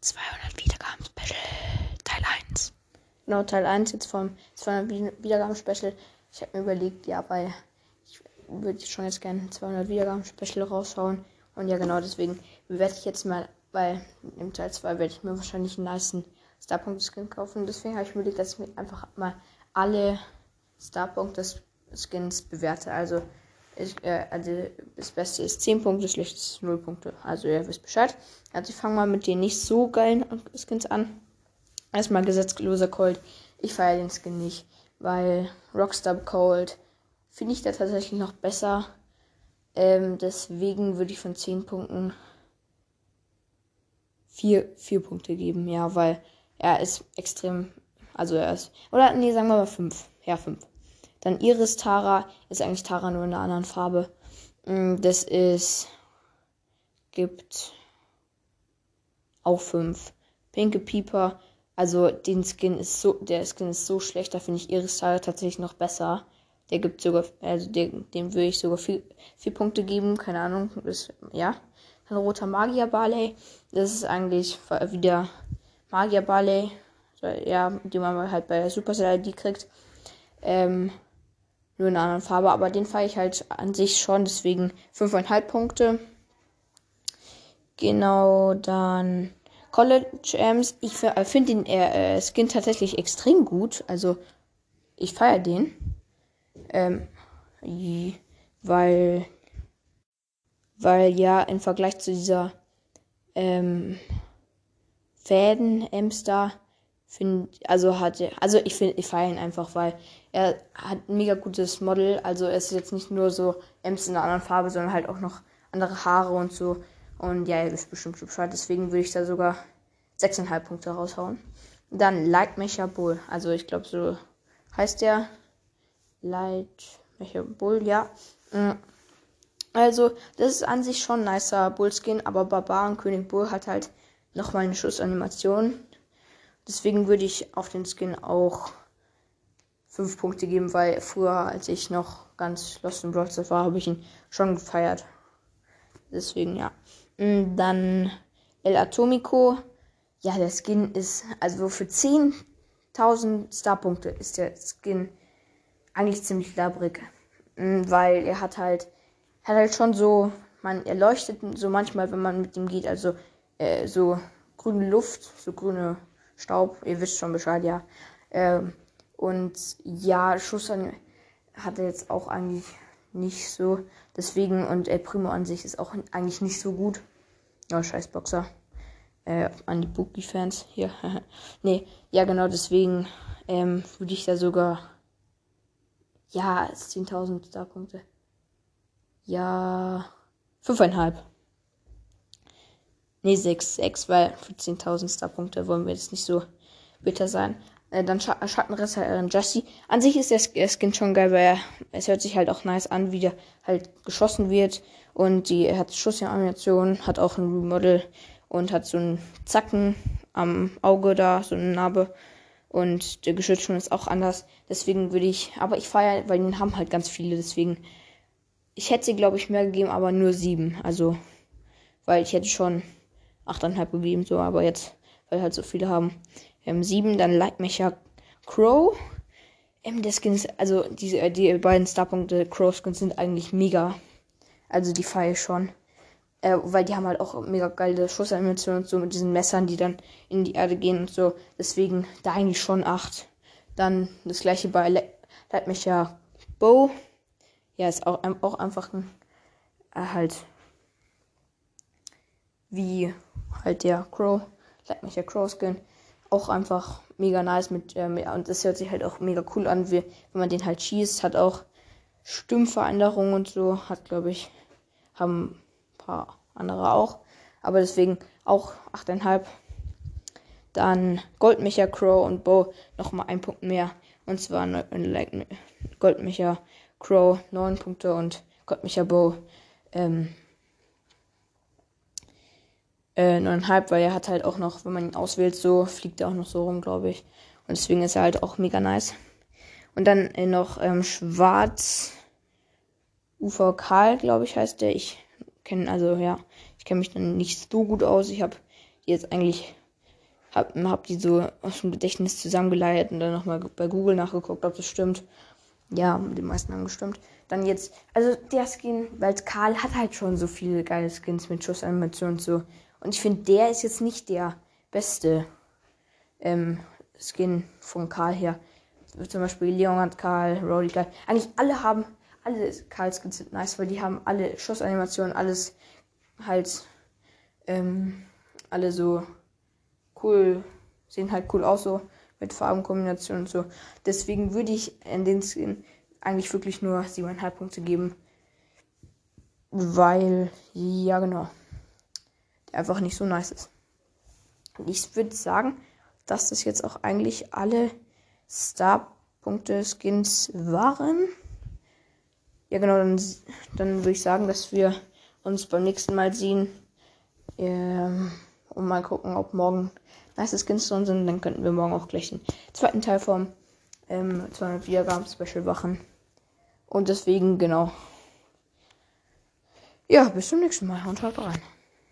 200 Wiedergaben Special Teil 1. Genau, Teil 1 jetzt vom 200 Wiedergaben Special. Ich habe mir überlegt, ja, weil ich würde schon jetzt gerne 200 Wiedergaben Special raushauen. Und ja, genau deswegen werde ich jetzt mal, weil im Teil 2 werde ich mir wahrscheinlich einen niceen Starpunkt-Skin kaufen. Deswegen habe ich mir überlegt, dass ich mir einfach mal alle Starpunkt-Skins bewerte. Also, ich, äh, also das Beste ist 10 Punkte, das Schlechteste ist 0 Punkte. Also ihr wisst Bescheid. Also ich fange mal mit den nicht so geilen Skins an. Erstmal gesetzloser Cold. Ich feiere den Skin nicht, weil Rockstar Cold finde ich da tatsächlich noch besser. Ähm, deswegen würde ich von 10 Punkten 4, 4 Punkte geben. Ja, weil er ist extrem. Also er ist. Oder nee, sagen wir mal 5. Ja, 5. Dann Iris Tara ist eigentlich Tara nur in einer anderen Farbe. Mm, das ist. Gibt auch 5. Pinke Pieper. Also den Skin ist so. Der Skin ist so schlecht, da finde ich Iris Tara tatsächlich noch besser. Der gibt sogar. Also dem würde ich sogar 4 Punkte geben. Keine Ahnung. Das, ja. Dann roter Magier Barley. Das ist eigentlich wieder Magier Barley. Ja, die man halt bei Supercell ID kriegt. Ähm, nur in einer anderen Farbe, aber den fahre ich halt an sich schon, deswegen 5,5 Punkte. Genau, dann College Amps. Ich äh, finde den äh, Skin tatsächlich extrem gut. Also, ich feiere den. Ähm, weil, weil ja, im Vergleich zu dieser ähm, Fäden-Amps da, finde, also hat, also ich finde, ich feiere ihn einfach, weil er hat ein mega gutes Model. Also er ist jetzt nicht nur so Ems in einer anderen Farbe, sondern halt auch noch andere Haare und so. Und ja, er ist bestimmt Bescheid. Deswegen würde ich da sogar 6,5 Punkte raushauen. Dann Light Mecha Bull. Also ich glaube, so heißt der. Light Mecha Bull, ja. Mm. Also, das ist an sich schon ein nicer Bullskin, aber Barbaren König Bull hat halt nochmal eine Schussanimation. Deswegen würde ich auf den Skin auch 5 Punkte geben, weil früher, als ich noch ganz Lost in Brawl war, habe ich ihn schon gefeiert. Deswegen ja. Mm, dann El Atomico. Ja, der Skin ist, also für 10.000 Starpunkte ist der Skin eigentlich ziemlich labrig. Mm, weil er hat halt, hat halt schon so, man, er leuchtet so manchmal, wenn man mit ihm geht, also äh, so grüne Luft, so grüne Staub, ihr wisst schon Bescheid, ja. Ähm, und ja, Schuss an, hat er jetzt auch eigentlich nicht so. Deswegen, und El Primo an sich ist auch eigentlich nicht so gut. Ja, scheiß Boxer. Äh, an die Bookie-Fans hier. nee, ja, genau, deswegen ähm, würde ich da sogar. Ja, 10.000 Starpunkte. Ja, 5,5. Nee, 6, 6, weil für 10.000 Starpunkte wollen wir jetzt nicht so bitter sein. Äh, dann Sch Schattenritter äh, Jesse. An sich ist der Skin schon geil, weil er, es hört sich halt auch nice an, wie der halt geschossen wird. Und die er hat Schussanimation, hat auch ein Remodel und hat so einen Zacken am Auge da, so eine Narbe. Und der Geschütz schon ist auch anders. Deswegen würde ich, aber ich feiere, weil den haben halt ganz viele. Deswegen, ich hätte sie, glaube ich, mehr gegeben, aber nur sieben. Also, weil ich hätte schon achteinhalb gegeben, so, aber jetzt, weil halt so viele haben. Ähm, 7, dann Lightmecher Crow. Ähm, der Skin ist, also diese, äh, die beiden Starpunkte Crow Skins sind eigentlich mega. Also die feiere ich schon. Äh, weil die haben halt auch mega geile Schussanimationen und so mit diesen Messern, die dann in die Erde gehen und so. Deswegen da eigentlich schon 8. Dann das gleiche bei Le Lightmecher Bow. Ja, ist auch, auch einfach ein, äh, halt wie halt der Crow, Lightmecher Crow Skin auch einfach mega nice mit, äh, und das hört sich halt auch mega cool an, wie, wenn man den halt schießt, hat auch Stimmveränderungen und so, hat glaube ich, haben ein paar andere auch, aber deswegen auch 8,5. Dann Goldmecher, Crow und Bow nochmal ein Punkt mehr. Und zwar Goldmecher, Crow 9 Punkte und Goldmecher Bow ähm, äh, 9,5, weil er hat halt auch noch, wenn man ihn auswählt, so fliegt er auch noch so rum, glaube ich. Und deswegen ist er halt auch mega nice. Und dann äh, noch ähm, Schwarz UVK, glaube ich, heißt der. Ich kenne, also ja, ich kenne mich dann nicht so gut aus. Ich habe jetzt eigentlich hab, hab die so aus dem Gedächtnis zusammengeleiert und dann nochmal bei Google nachgeguckt, ob das stimmt. Ja, die meisten haben gestimmt. Dann jetzt, also der Skin, weil Karl hat halt schon so viele geile Skins mit Schussanimation und so. Und ich finde, der ist jetzt nicht der beste ähm, Skin von Karl her. Zum Beispiel Leon hat Karl, Roddy Karl. Eigentlich alle haben, alle Karl-Skins sind nice, weil die haben alle Schussanimationen, alles halt, ähm, alle so cool, sehen halt cool aus so mit Farbenkombinationen und so. Deswegen würde ich in den Skin eigentlich wirklich nur 7,5 Punkte geben. Weil, ja genau, der einfach nicht so nice ist. Ich würde sagen, dass das jetzt auch eigentlich alle Star-Punkte-Skins waren. Ja genau, dann, dann würde ich sagen, dass wir uns beim nächsten Mal sehen. Ähm, und mal gucken, ob morgen nice Skins drin sind. Dann könnten wir morgen auch gleich den zweiten Teil vom ähm, 200 Wiedergaben Special machen. Und deswegen, genau. Ja, bis zum nächsten Mal und schaut rein.